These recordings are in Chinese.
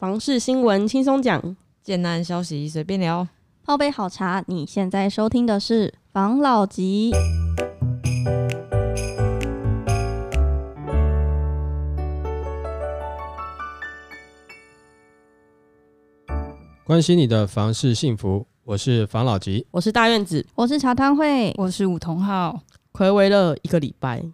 房事新闻轻松讲，建案消息随便聊，泡杯好茶。你现在收听的是房老吉。关心你的房事幸福，我是房老吉，我是大院子，我是茶汤会，我是武同浩，睽违了一个礼拜。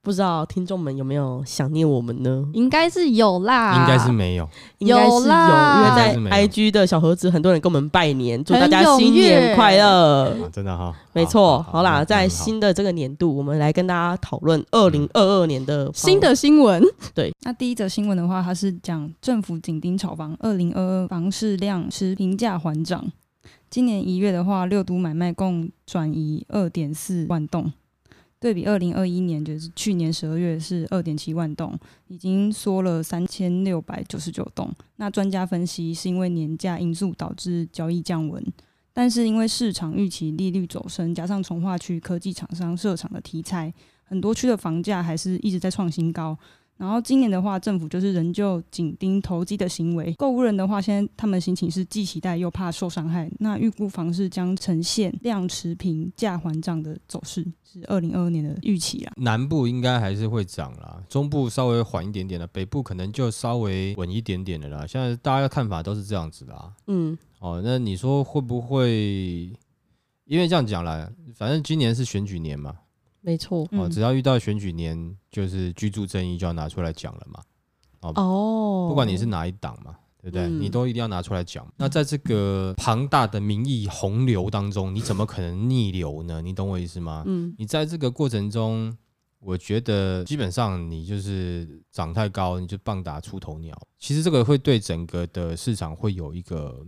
不知道听众们有没有想念我们呢？应该是有啦，应该是没有，应该是有，啦因为在 IG 的小盒子，很多人跟我们拜年，祝大家新年快乐、啊。真的哈，没错。好啦，在新的这个年度，我们来跟大家讨论二零二二年的新的新闻。对，那第一则新闻的话，它是讲政府紧盯炒房，二零二二房市量持平价缓涨。今年一月的话，六都买卖共转移二点四万栋。对比二零二一年，就是去年十二月是二点七万栋，已经缩了三千六百九十九栋。那专家分析是因为年假因素导致交易降温，但是因为市场预期利率走升，加上从化区科技厂商设厂的题材，很多区的房价还是一直在创新高。然后今年的话，政府就是仍旧紧盯投机的行为。购物人的话，现在他们心情是既期待又怕受伤害。那预估房市将呈现量持平、价缓涨的走势，是二零二二年的预期啊。南部应该还是会涨啦，中部稍微缓一点点的，北部可能就稍微稳一点点的啦。现在大家的看法都是这样子的啊。嗯，哦，那你说会不会？因为这样讲啦，反正今年是选举年嘛。没错，哦，只要遇到选举年，就是居住正义就要拿出来讲了嘛。哦，不管你是哪一党嘛，对不对？嗯、你都一定要拿出来讲。那在这个庞大的民意洪流当中，你怎么可能逆流呢？你懂我意思吗？嗯，你在这个过程中，我觉得基本上你就是长太高，你就棒打出头鸟。其实这个会对整个的市场会有一个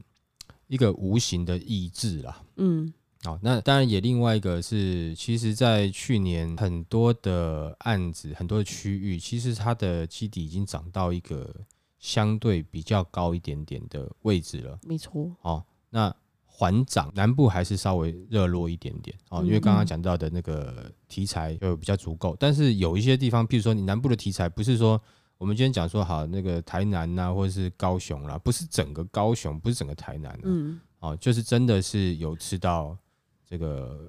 一个无形的抑制啦。嗯。好，那当然也另外一个是，其实，在去年很多的案子，很多的区域，其实它的基底已经涨到一个相对比较高一点点的位置了。没错。哦，那缓涨，南部还是稍微热络一点点哦，因为刚刚讲到的那个题材就比较足够。但是有一些地方，譬如说你南部的题材，不是说我们今天讲说好那个台南呐、啊，或者是高雄啦，不是整个高雄，不是整个台南，嗯，哦，就是真的是有吃到。这个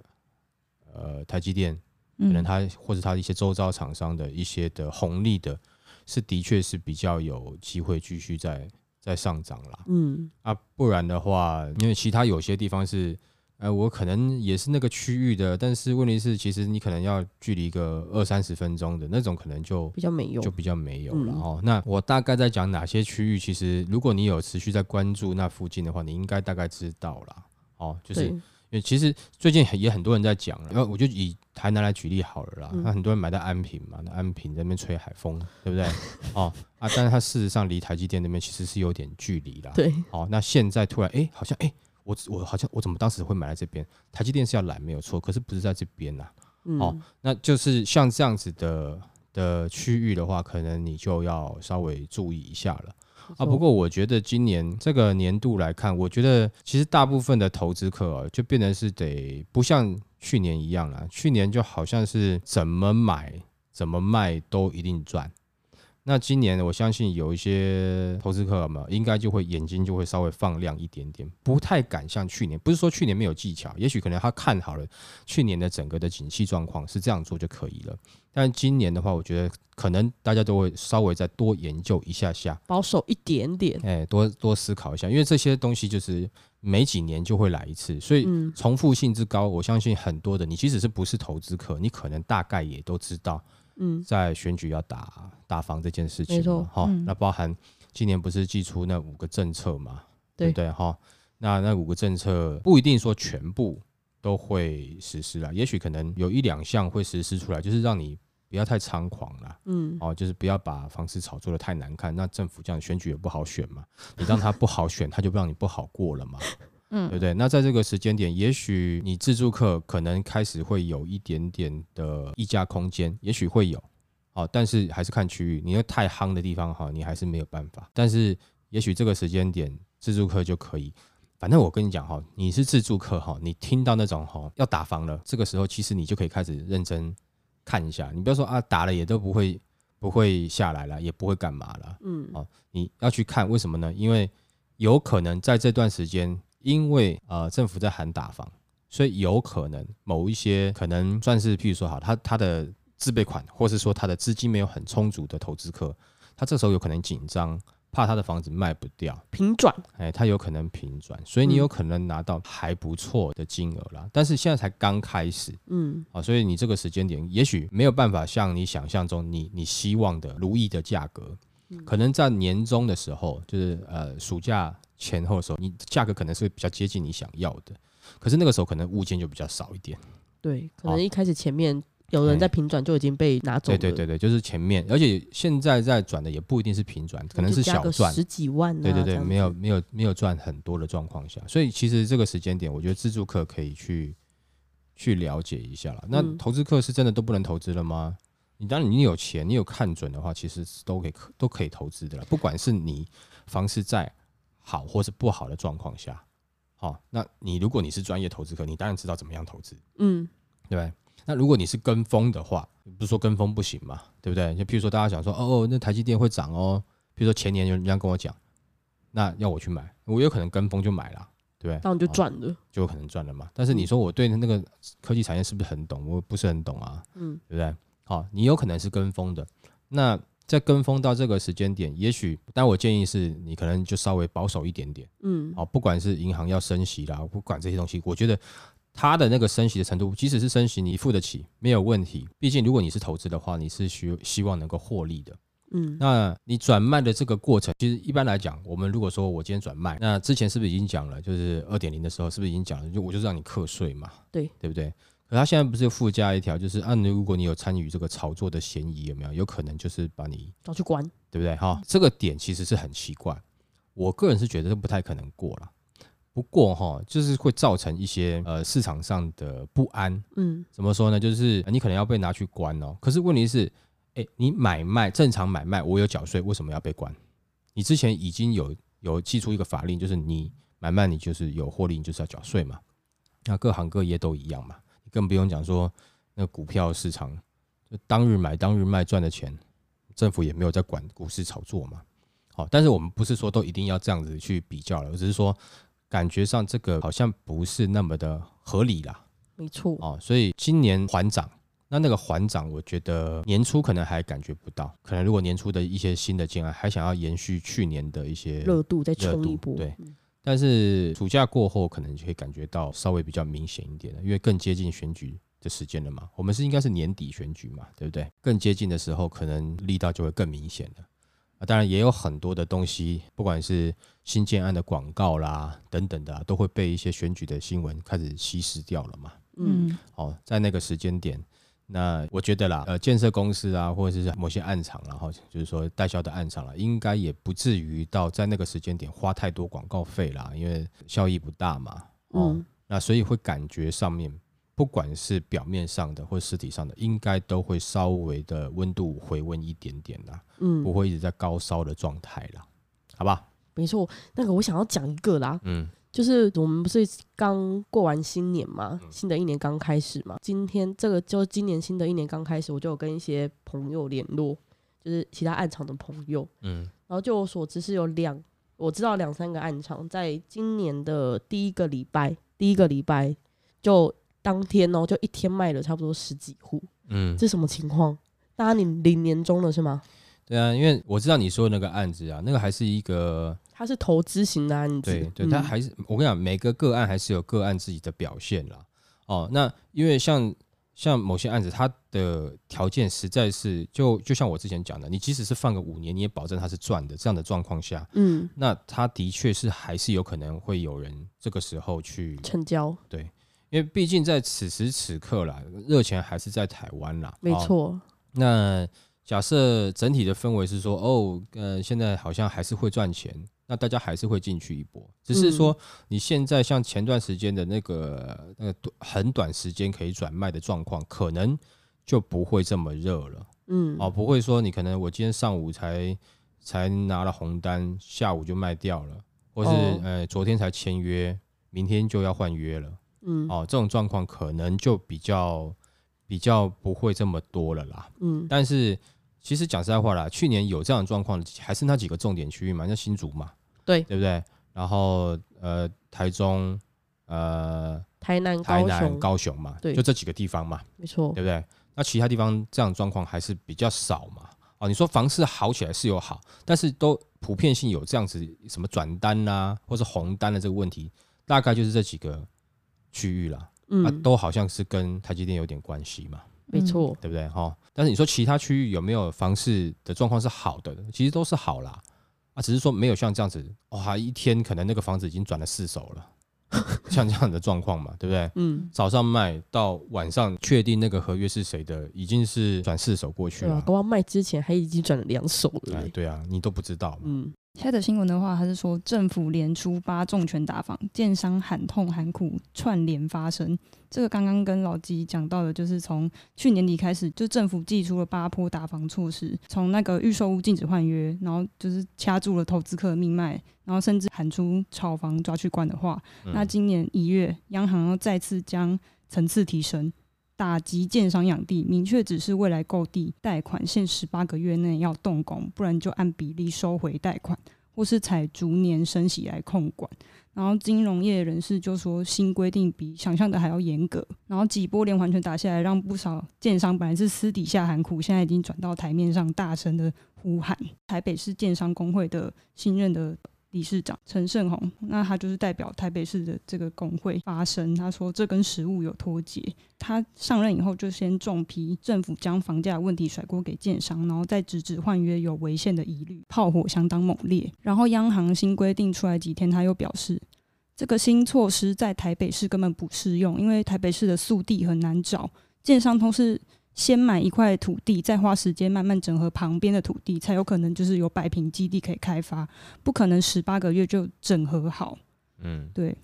呃，台积电可能它或者它一些周遭厂商的一些的红利的，是的确是比较有机会继续在在上涨啦。嗯啊，不然的话，因为其他有些地方是，呃，我可能也是那个区域的，但是问题是，其实你可能要距离个二三十分钟的那种，可能就比较没用，就比较没有了哦。那我大概在讲哪些区域？其实如果你有持续在关注那附近的话，你应该大概知道了哦，就是。因为其实最近也很多人在讲了，然后我就以台南来举例好了啦。那、嗯、很多人买在安平嘛，那安平在那边吹海风，对不对？哦啊，但是它事实上离台积电那边其实是有点距离啦。对。哦，那现在突然哎，好像哎，我我好像我怎么当时会买在这边？台积电是要来没有错，可是不是在这边呐、啊。嗯、哦，那就是像这样子的的区域的话，可能你就要稍微注意一下了。啊，不过我觉得今年这个年度来看，我觉得其实大部分的投资客啊，就变成是得不像去年一样了。去年就好像是怎么买怎么卖都一定赚。那今年我相信有一些投资客嘛，应该就会眼睛就会稍微放亮一点点，不太敢像去年。不是说去年没有技巧，也许可能他看好了去年的整个的景气状况是这样做就可以了。但今年的话，我觉得可能大家都会稍微再多研究一下下，保守一点点，哎，多多思考一下，因为这些东西就是每几年就会来一次，所以重复性之高，我相信很多的你即使是不是投资客，你可能大概也都知道。嗯，在选举要打打房这件事情，没错，哈，那包含今年不是寄出那五个政策嘛，对不对？哈，那那五个政策不一定说全部都会实施了，也许可能有一两项会实施出来，就是让你不要太猖狂了，嗯，哦，就是不要把房市炒作的太难看，那政府这样选举也不好选嘛，你让他不好选，他就不让你不好过了嘛。嗯，对不对？那在这个时间点，也许你自住客可能开始会有一点点的议价空间，也许会有，好，但是还是看区域。你那太夯的地方，哈，你还是没有办法。但是也许这个时间点，自助客就可以。反正我跟你讲，哈，你是自助客，哈，你听到那种哈要打房了，这个时候其实你就可以开始认真看一下。你不要说啊，打了也都不会不会下来了，也不会干嘛了。嗯，哦，你要去看为什么呢？因为有可能在这段时间，因为呃政府在喊打房，所以有可能某一些可能算是，譬如说好，他他的自备款，或是说他的资金没有很充足的投资客，他这时候有可能紧张。怕他的房子卖不掉，平转，哎，他有可能平转，所以你有可能拿到还不错的金额啦。但是现在才刚开始，嗯，啊，所以你这个时间点也许没有办法像你想象中你你希望的如意的价格，可能在年终的时候，就是呃暑假前后的时候，你价格可能是比较接近你想要的，可是那个时候可能物件就比较少一点，对，可能一开始前面。有人在平转就已经被拿走了。对对对对，就是前面，而且现在在转的也不一定是平转，可能是小赚十几万。对对对，没有没有没有赚很多的状况下，所以其实这个时间点，我觉得自助客可以去去了解一下了。那投资客是真的都不能投资了吗？你当然你有钱，你有看准的话，其实都可以都可以投资的了。不管是你房市在好或是不好的状况下，好，那你如果你是专业投资客，你当然知道怎么样投资，嗯，对不对？那如果你是跟风的话，不是说跟风不行嘛，对不对？就譬如说大家想说，哦哦，那台积电会涨哦。比如说前年有人这样跟我讲，那要我去买，我有可能跟风就买了，对不对？那你就赚了，就有可能赚了嘛。但是你说我对那个科技产业是不是很懂？我不是很懂啊，嗯，对不对？好，你有可能是跟风的。那在跟风到这个时间点，也许，但我建议是你可能就稍微保守一点点，嗯，好，不管是银行要升息啦，不管这些东西，我觉得。它的那个升息的程度，即使是升息，你付得起没有问题。毕竟如果你是投资的话，你是需希望能够获利的。嗯，那你转卖的这个过程，其实一般来讲，我们如果说我今天转卖，那之前是不是已经讲了？就是二点零的时候，是不是已经讲了？就我就让你课税嘛，对对不对？可他现在不是附加一条，就是按如果你有参与这个炒作的嫌疑，有没有？有可能就是把你抓去关，对不对？哈，这个点其实是很奇怪，我个人是觉得这不太可能过了。不过哈，就是会造成一些呃市场上的不安。嗯，怎么说呢？就是你可能要被拿去关哦。可是问题是，哎，你买卖正常买卖，我有缴税，为什么要被关？你之前已经有有寄出一个法令，就是你买卖你就是有获利，你就是要缴税嘛。那各行各业都一样嘛，你更不用讲说那股票市场，就当日买当日卖赚的钱，政府也没有在管股市炒作嘛。好，但是我们不是说都一定要这样子去比较了，只是说。感觉上这个好像不是那么的合理啦，没错。哦，所以今年缓涨，那那个缓涨，我觉得年初可能还感觉不到，可能如果年初的一些新的进来还想要延续去年的一些热度再冲一波，对，但是暑假过后可能就会感觉到稍微比较明显一点了，因为更接近选举的时间了嘛，我们是应该是年底选举嘛，对不对？更接近的时候，可能力道就会更明显了。啊当然也有很多的东西，不管是新建案的广告啦等等的，都会被一些选举的新闻开始稀释掉了嘛。嗯，哦，在那个时间点，那我觉得啦，呃，建设公司啊，或者是某些案场，然后就是说代销的案场了，应该也不至于到在那个时间点花太多广告费啦，因为效益不大嘛。嗯，那所以会感觉上面。不管是表面上的或实体上的，应该都会稍微的温度回温一点点啦，嗯，不会一直在高烧的状态啦，好吧？没错，那个我想要讲一个啦，嗯，就是我们不是刚过完新年嘛，新的一年刚开始嘛，今天这个就今年新的一年刚开始，我就有跟一些朋友联络，就是其他案场的朋友，嗯，然后就我所知是有两，我知道两三个案场在今年的第一个礼拜，第一个礼拜就。当天哦，就一天卖了差不多十几户，嗯，这什么情况？大家你领年终了是吗？对啊，因为我知道你说的那个案子啊，那个还是一个，它是投资型的案子，对对，它还是、嗯、我跟你讲，每个个案还是有个案自己的表现啦。哦，那因为像像某些案子，它的条件实在是就就像我之前讲的，你即使是放个五年，你也保证它是赚的。这样的状况下，嗯，那它的确是还是有可能会有人这个时候去成交，对。因为毕竟在此时此刻啦，热钱还是在台湾啦。没错。哦，那假设整体的氛围是说，哦，呃，现在好像还是会赚钱，那大家还是会进去一波。只是说你现在像前段时间的那个那个很短时间可以转卖的状况，可能就不会这么热了。嗯。哦，不会说你可能我今天上午才才拿了红单，下午就卖掉了，或是呃昨天才签约，明天就要换约了。嗯，哦，这种状况可能就比较比较不会这么多了啦。嗯，但是其实讲实在话啦，去年有这样的状况的，还是那几个重点区域嘛，像新竹嘛，对对不对？然后呃，台中，呃，台南、台南、高雄嘛，对，就这几个地方嘛，没错，对不对？那其他地方这样状况还是比较少嘛。哦，你说房市好起来是有好，但是都普遍性有这样子什么转单啊，或是红单的这个问题，大概就是这几个区域啦。嗯，啊，都好像是跟台积电有点关系嘛。没错，对不对？哈，但是你说其他区域有没有房市的状况是好的？其实都是好啦。啊，只是说没有像这样子，哇，一天可能那个房子已经转了四手了。像这样的状况嘛，对不对？嗯，早上卖到晚上确定那个合约是谁的，已经是转四手过去了。刚刚卖之前还已经转了两手了。哎，对啊，你都不知道。嗯。现在的新闻的话，还是说政府连出八重拳打房，建商喊痛喊苦串联发生。这个刚刚跟老吉讲到的，就是从去年底开始，就政府祭出了八波打房措施，从那个预售屋禁止换约，然后就是掐住了投资客的命脉，然后甚至喊出炒房抓去关的话。那今年一月，央行又再次将层次提升。打击建商养地，明确指示未来购地贷款限十八个月内要动工，不然就按比例收回贷款，或是采逐年升息来控管。然后金融业人士就说，新规定比想象的还要严格。然后几波连环拳打下来，让不少建商本来是私底下喊苦，现在已经转到台面上大声的呼喊。台北市建商工会的新任的。理事长陈胜宏，那他就是代表台北市的这个工会发声。他说这跟实务有脱节。他上任以后就先重批政府将房价问题甩锅给建商，然后再直指换约有违宪的疑虑，炮火相当猛烈。然后央行新规定出来几天，他又表示这个新措施在台北市根本不适用，因为台北市的速地很难找，建商都是。先买一块土地，再花时间慢慢整合旁边的土地，才有可能就是有百平基地可以开发，不可能十八个月就整合好。嗯，对。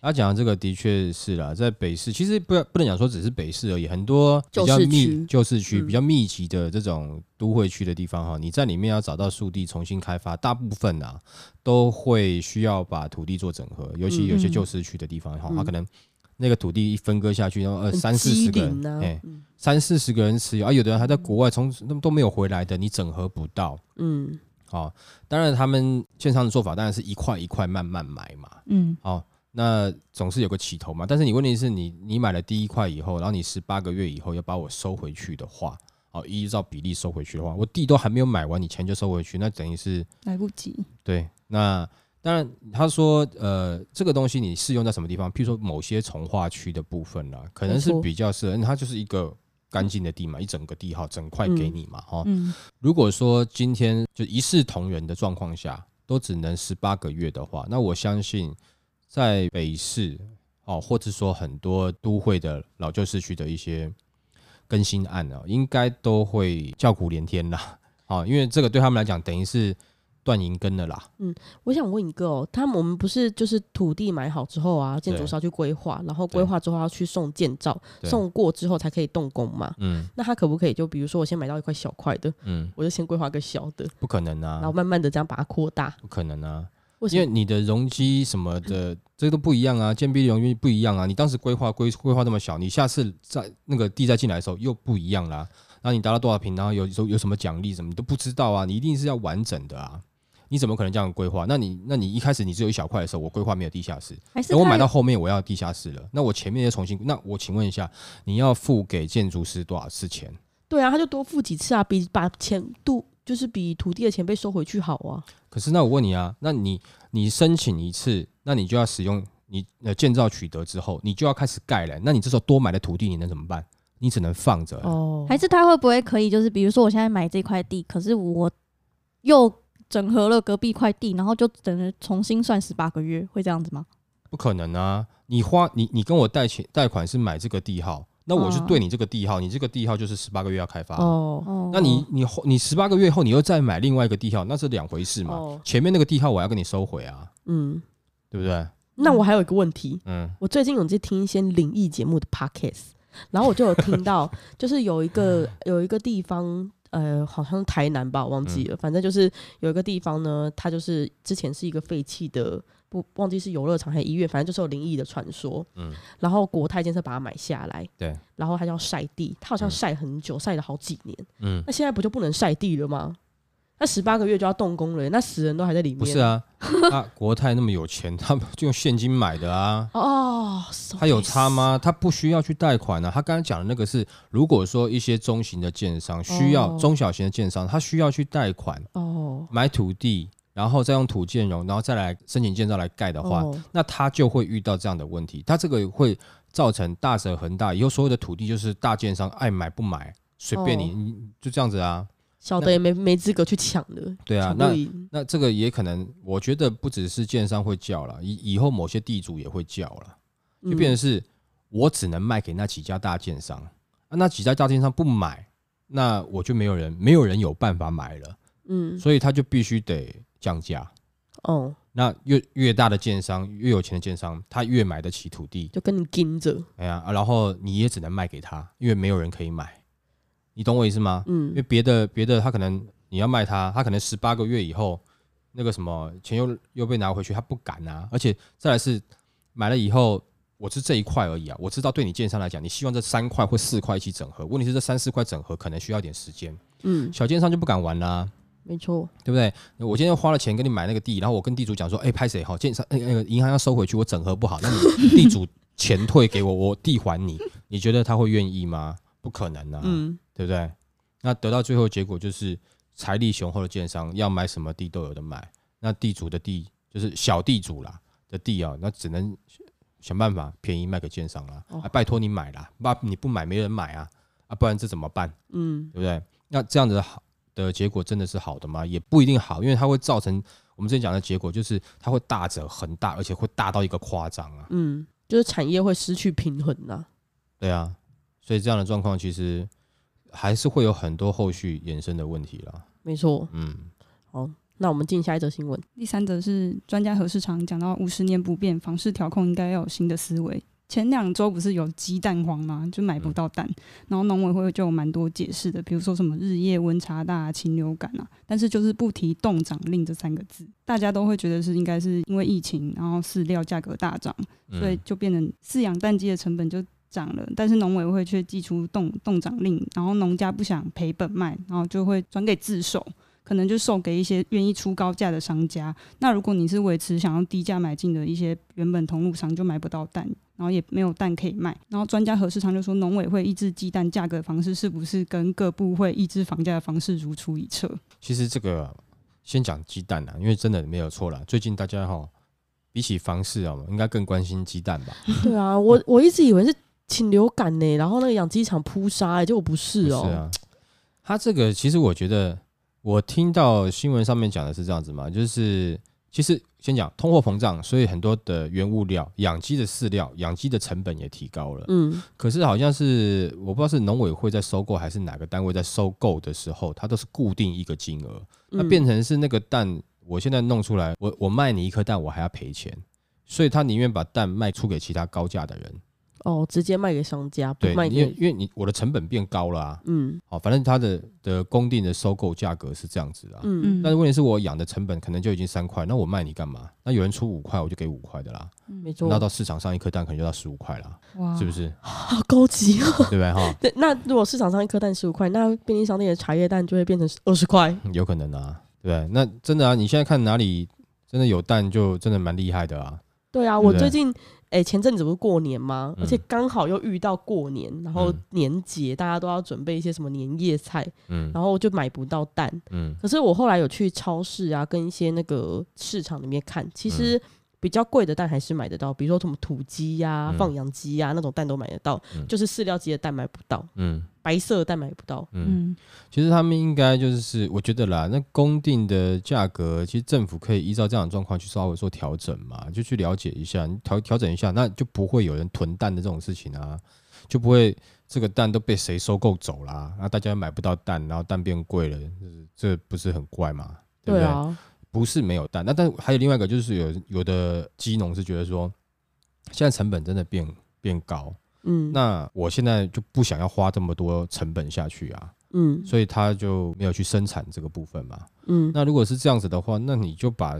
他讲的这个的确是啦，在北市其实不不能讲说只是北市而已，很多比较密旧市区比较密集的这种都会区的地方哈，嗯、你在里面要找到树地重新开发，大部分啊都会需要把土地做整合，尤其有些旧市区的地方哈，它、嗯、可能。那个土地一分割下去，然后呃三四十个人，哎、欸，三四十个人持有，啊，有的人还在国外，从那么都没有回来的，你整合不到，嗯，好、哦，当然他们建商的做法当然是一块一块慢慢买嘛，嗯，好、哦，那总是有个起头嘛，但是你问题是你你买了第一块以后，然后你十八个月以后要把我收回去的话，哦，依照比例收回去的话，我地都还没有买完，你钱就收回去，那等于是来不及，对，那。当然，他说，呃，这个东西你适用在什么地方？譬如说某些从化区的部分啦，可能是比较适合，它就是一个干净的地嘛，一整个地哈整块给你嘛，哈、嗯。嗯、如果说今天就一视同仁的状况下，都只能十八个月的话，那我相信在北市哦，或者说很多都会的老旧市区的一些更新案啊，应该都会叫苦连天啦，啊，因为这个对他们来讲，等于是。断银根的啦。嗯，我想问一个哦，他们我们不是就是土地买好之后啊，建筑师要去规划，然后规划之后要去送建造，送过之后才可以动工嘛？嗯，那他可不可以就比如说我先买到一块小块的，嗯，我就先规划个小的？不可能啊，然后慢慢的这样把它扩大？不可能啊，因为你的容积什么的，这个都不一样啊，建蔽容积不一样啊，你当时规划规规划那么小，你下次在那个地再进来的时候又不一样啦，然后你达到多少平，然后有有有什么奖励什么你都不知道啊，你一定是要完整的啊。你怎么可能这样规划？那你那你一开始你只有一小块的时候，我规划没有地下室，等我买到后面我要地下室了，那我前面要重新，那我请问一下，你要付给建筑师多少次钱？对啊，他就多付几次啊，比把钱度就是比土地的钱被收回去好啊。可是那我问你啊，那你你申请一次，那你就要使用你呃建造取得之后，你就要开始盖了，那你这时候多买的土地你能怎么办？你只能放着哦。还是他会不会可以？就是比如说我现在买这块地，可是我又。整合了隔壁块地，然后就等于重新算十八个月，会这样子吗？不可能啊！你花你你跟我贷钱贷款是买这个地号，那我是对你这个地号，你这个地号就是十八个月要开发哦。那你你后你十八个月后你又再买另外一个地号，那是两回事嘛？哦、前面那个地号我要跟你收回啊，嗯，对不对？那我还有一个问题，嗯，我最近有在听一些灵异节目的 podcast，然后我就有听到，就是有一个有一个地方。呃，好像台南吧，我忘记了，嗯、反正就是有一个地方呢，它就是之前是一个废弃的，不忘记是游乐场还是医院，反正就是有灵异的传说。嗯，然后国泰建设把它买下来，对，然后它叫晒地，它好像晒很久，晒、嗯、了好几年。嗯，那现在不就不能晒地了吗？那十八个月就要动工了，那死人都还在里面。不是啊，他国泰那么有钱，他就用现金买的啊。哦，他有差吗？他不需要去贷款啊。他刚才讲的那个是，如果说一些中型的建商需要，中小型的建商他需要去贷款哦，买土地，然后再用土建融，然后再来申请建造来盖的话，那他就会遇到这样的问题。他这个会造成大者恒大，以后所有的土地就是大建商爱买不买，随便你，你就这样子啊。小的也没没资格去抢的，对啊，那那这个也可能，我觉得不只是建商会叫了，以以后某些地主也会叫了，就变成是我只能卖给那几家大建商，啊，那几家大建商不买，那我就没有人，没有人有办法买了，嗯，所以他就必须得降价，哦，那越越大的建商，越有钱的建商，他越买得起土地，就跟你盯着，哎呀，然后你也只能卖给他，因为没有人可以买。你懂我意思吗？嗯，因为别的别的他可能你要卖他，他可能十八个月以后那个什么钱又又被拿回去，他不敢啊。而且再来是买了以后，我是这一块而已啊。我知道对你建商来讲，你希望这三块或四块一起整合，问题是这三四块整合可能需要点时间。嗯，小建商就不敢玩啦、啊。没错，对不对？我今天花了钱给你买那个地，然后我跟地主讲说，哎，拍谁好？建商那个那个银行要收回去，我整合不好，那你地主钱退给我，我地还你，你觉得他会愿意吗？不可能啊。嗯。对不对？那得到最后结果就是财力雄厚的建商要买什么地都有的买，那地主的地就是小地主啦的地啊，那只能想办法便宜卖给建商啦。啊，拜托你买啦，那你不买没人买啊，啊，不然这怎么办？嗯，对不对？那这样子好的结果真的是好的吗？也不一定好，因为它会造成我们之前讲的结果，就是它会大者恒大，而且会大到一个夸张啊。嗯，就是产业会失去平衡呐。对啊，所以这样的状况其实。还是会有很多后续衍生的问题啦。没错，嗯，好，那我们进下一则新闻。第三则是专家何世昌讲到五十年不变，房市调控应该要有新的思维。前两周不是有鸡蛋荒吗？就买不到蛋，嗯、然后农委会就有蛮多解释的，比如说什么日夜温差大、禽流感啊，但是就是不提冻涨令这三个字，大家都会觉得是应该是因为疫情，然后饲料价格大涨，所以就变成饲养蛋鸡的成本就。涨了，但是农委会却寄出冻冻涨令，然后农家不想赔本卖，然后就会转给自售，可能就售给一些愿意出高价的商家。那如果你是维持想要低价买进的一些原本同路商，就买不到蛋，然后也没有蛋可以卖。然后专家何世昌就说，农委会抑制鸡蛋价格的方式，是不是跟各部会抑制房价的方式如出一辙？其实这个先讲鸡蛋啊，因为真的没有错啦。最近大家哈，比起房市啊，应该更关心鸡蛋吧？对啊，我我一直以为是。禽流感呢，然后那个养鸡场扑杀，哎，结果不是哦。是啊，他这个其实我觉得，我听到新闻上面讲的是这样子嘛，就是其实先讲通货膨胀，所以很多的原物料、养鸡的饲料、养鸡的成本也提高了。嗯，可是好像是我不知道是农委会在收购还是哪个单位在收购的时候，它都是固定一个金额，那变成是那个蛋，我现在弄出来，我我卖你一颗蛋，我还要赔钱，所以他宁愿把蛋卖出给其他高价的人。哦，直接卖给商家，不卖给，因为因为你我的成本变高了啊，嗯，好，反正它的的公定的收购价格是这样子啊，嗯嗯，但是问题是我养的成本可能就已经三块，那我卖你干嘛？那有人出五块，我就给五块的啦，没错，那到市场上一颗蛋可能就到十五块啦，哇，是不是？好高级哦，对不对哈？对，那如果市场上一颗蛋十五块，那便利商店的茶叶蛋就会变成二十块，有可能啊，对不对？那真的啊，你现在看哪里真的有蛋，就真的蛮厉害的啊，对啊，我最近。哎、欸，前阵子不是过年吗？而且刚好又遇到过年，然后年节大家都要准备一些什么年夜菜，嗯，然后就买不到蛋，嗯，可是我后来有去超市啊，跟一些那个市场里面看，其实。比较贵的蛋还是买得到，比如说什么土鸡呀、啊、放养鸡呀那种蛋都买得到，嗯、就是饲料鸡的蛋买不到，嗯，白色的蛋买不到，嗯，其实他们应该就是，我觉得啦，那公定的价格，其实政府可以依照这样的状况去稍微做调整嘛，就去了解一下，你调调整一下，那就不会有人囤蛋的这种事情啊，就不会这个蛋都被谁收购走啦，那大家买不到蛋，然后蛋变贵了，就是这不是很怪吗？对不对？对啊。不是没有蛋，那但还有另外一个，就是有有的鸡农是觉得说，现在成本真的变变高，嗯，那我现在就不想要花这么多成本下去啊，嗯，所以他就没有去生产这个部分嘛，嗯，那如果是这样子的话，那你就把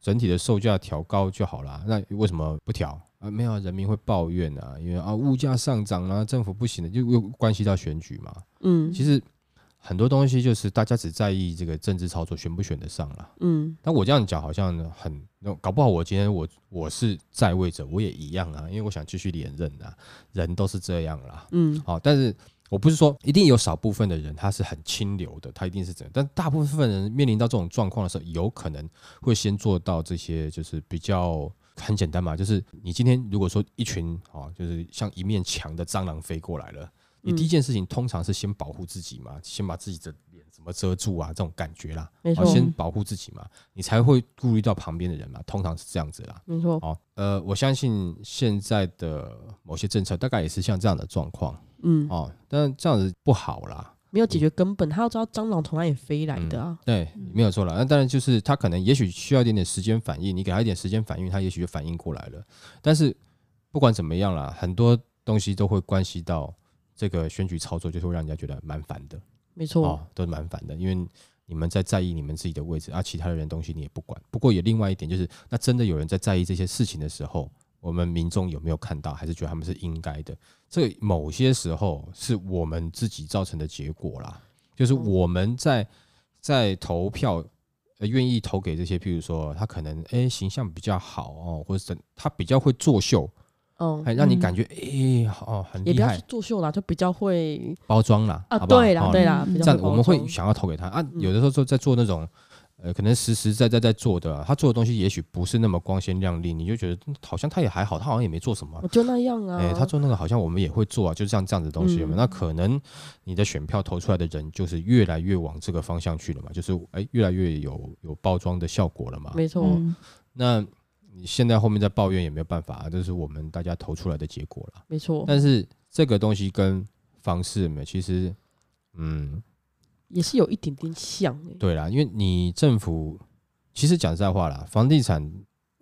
整体的售价调高就好了。那为什么不调？啊？没有，人民会抱怨啊，因为啊物价上涨啊，政府不行的，就又关系到选举嘛，嗯，其实。很多东西就是大家只在意这个政治操作选不选得上了，嗯，但我这样讲好像很，搞不好我今天我我是在位者，我也一样啊，因为我想继续连任啊，人都是这样啦，嗯，好，但是我不是说一定有少部分的人他是很清流的，他一定是这样，但大部分人面临到这种状况的时候，有可能会先做到这些，就是比较很简单嘛，就是你今天如果说一群啊，就是像一面墙的蟑螂飞过来了。你第一件事情通常是先保护自己嘛，先把自己的脸怎么遮住啊，这种感觉啦，没错，先保护自己嘛，你才会顾虑到旁边的人嘛，通常是这样子啦，没错。哦，呃，我相信现在的某些政策大概也是像这样的状况，嗯，哦，但这样子不好啦，没有解决根本，他要知道蟑螂从哪里飞来的啊，对，没有错了。那当然就是他可能也许需要一点点时间反应，你给他一点时间反应，他也许就反应过来了。但是不管怎么样啦，很多东西都会关系到。这个选举操作就是会让人家觉得蛮烦的，没错，哦，都是蛮烦的，因为你们在在意你们自己的位置，啊，其他的人东西你也不管。不过也另外一点就是，那真的有人在在意这些事情的时候，我们民众有没有看到，还是觉得他们是应该的？这个某些时候是我们自己造成的结果啦，就是我们在在投票，呃，愿意投给这些，譬如说他可能哎形象比较好哦，或者是他比较会作秀。哦，还让你感觉哎、嗯欸，哦，很厉害，也不要去作秀啦，就比较会包装啦，啊，好不好？对啦，对啦，这样我们会想要投给他啊。有的时候就在做那种，呃，可能实实在在在做的，他做的东西也许不是那么光鲜亮丽，你就觉得好像他也还好，他好像也没做什么，就那样啊。哎，他做那个好像我们也会做啊，就像这样子的东西嘛。那可能你的选票投出来的人就是越来越往这个方向去了嘛，就是哎，越来越有有包装的效果了嘛。没错，那。你现在后面在抱怨也没有办法，啊这是我们大家投出来的结果了。没错，但是这个东西跟房市没其实，嗯，也是有一点点像欸。对啦，因为你政府其实讲实在话啦，房地产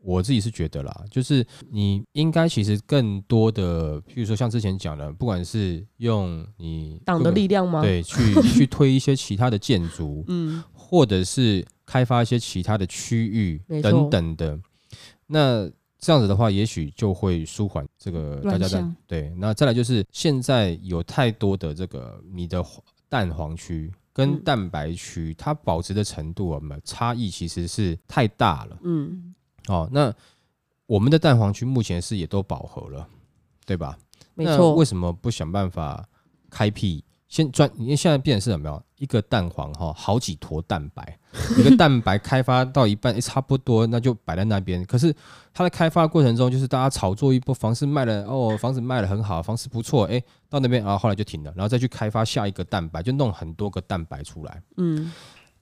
我自己是觉得啦，就是你应该其实更多的，譬如说像之前讲的，不管是用你党的力量吗？对，去 去推一些其他的建筑，嗯，或者是开发一些其他的区域等等的。那这样子的话，也许就会舒缓这个大家的对。那再来就是现在有太多的这个你的蛋黄区跟蛋白区，它保值的程度啊，差异其实是太大了。嗯，哦，那我们的蛋黄区目前是也都饱和了，对吧？没错。为什么不想办法开辟？先转，因为现在变成是什么样？一个蛋黄哈，好几坨蛋白，一个蛋白开发到一半，哎、欸，差不多，那就摆在那边。可是它的开发过程中，就是大家炒作一波，房子卖了哦，房子卖了很好，房子不错，哎、欸，到那边啊，后来就停了，然后再去开发下一个蛋白，就弄很多个蛋白出来。嗯，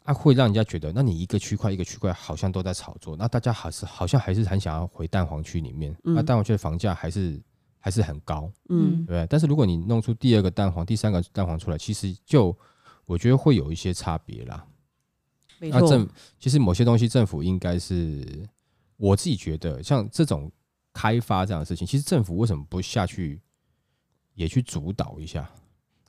啊，会让人家觉得，那你一个区块一个区块好像都在炒作，那大家还是好像还是很想要回蛋黄区里面，那、啊、蛋黄区的房价还是。还是很高，嗯，对不对？但是如果你弄出第二个蛋黄、第三个蛋黄出来，其实就我觉得会有一些差别啦。没错，那政其实某些东西政府应该是，我自己觉得像这种开发这样的事情，其实政府为什么不下去也去主导一下？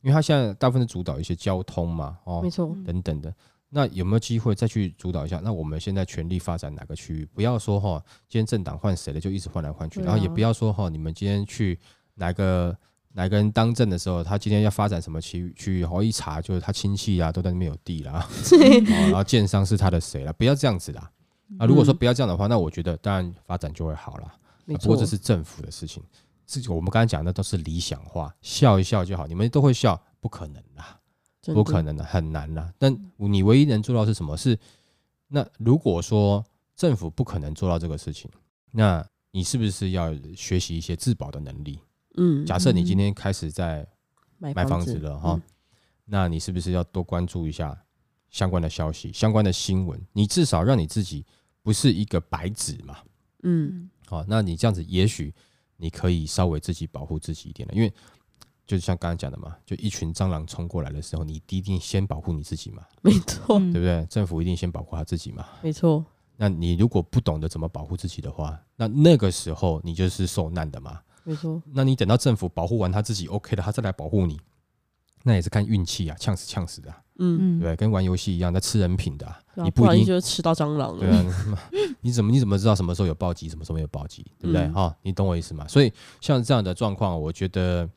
因为他现在大部分是主导一些交通嘛，哦，没错，等等的。那有没有机会再去主导一下？那我们现在全力发展哪个区域？不要说哈，今天政党换谁了就一直换来换去，然后也不要说哈，你们今天去哪个哪个人当政的时候，他今天要发展什么区域区域，然后一查就是他亲戚啊都在那边有地啦，然后建商是他的谁了？不要这样子啦。啊，如果说不要这样的话，那我觉得当然发展就会好了。不过这是政府的事情，这个我们刚才讲的都是理想化，笑一笑就好，你们都会笑，不可能啦。不可能的，很难的。但你唯一能做到是什么？是那如果说政府不可能做到这个事情，那你是不是要学习一些自保的能力？嗯，假设你今天开始在买房子了哈，那你是不是要多关注一下相关的消息、相关的新闻？你至少让你自己不是一个白纸嘛。嗯，好，那你这样子，也许你可以稍微自己保护自己一点了，因为。就像刚才讲的嘛，就一群蟑螂冲过来的时候，你一定先保护你自己嘛，没错，对不对？政府一定先保护他自己嘛，没错。那你如果不懂得怎么保护自己的话，那那个时候你就是受难的嘛，没错。那你等到政府保护完他自己 OK 了，他再来保护你，那也是看运气啊，呛死呛死的、啊。嗯，对，跟玩游戏一样，在吃人品的、啊。啊、你不一定就吃到蟑螂了。对啊，你怎么你怎么知道什么时候有暴击，什么时候没有暴击，对不对？哈、嗯，你懂我意思吗？所以像这样的状况，我觉得，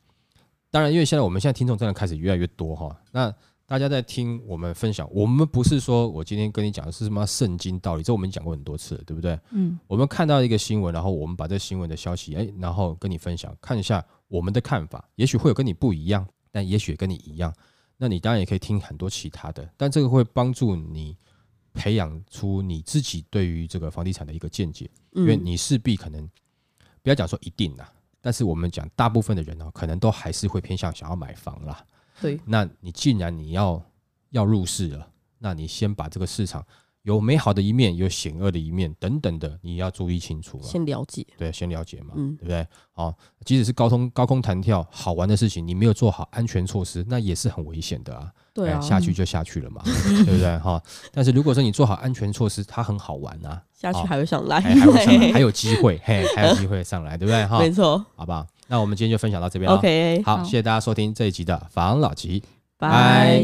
当然，因为现在我们现在听众真的开始越来越多哈。那大家在听我们分享，我们不是说我今天跟你讲的是什么圣经道理，这我们讲过很多次了，对不对？嗯。我们看到一个新闻，然后我们把这新闻的消息，哎，然后跟你分享，看一下我们的看法，也许会有跟你不一样，但也许跟你一样。那你当然也可以听很多其他的，但这个会帮助你培养出你自己对于这个房地产的一个见解，因为你势必可能不要讲说一定啦，但是我们讲大部分的人呢，可能都还是会偏向想要买房啦。对，那你既然你要要入市了，那你先把这个市场。有美好的一面，有险恶的一面，等等的，你要注意清楚了。先了解，对，先了解嘛，嗯，对不对？好，即使是高空高空弹跳，好玩的事情，你没有做好安全措施，那也是很危险的啊。对啊，下去就下去了嘛，对不对？哈，但是如果说你做好安全措施，它很好玩啊，下去还会上来，还会上来，还有机会，嘿，还有机会上来，对不对？哈，没错，好不好？那我们今天就分享到这边 OK，好，谢谢大家收听这一集的防老集，拜。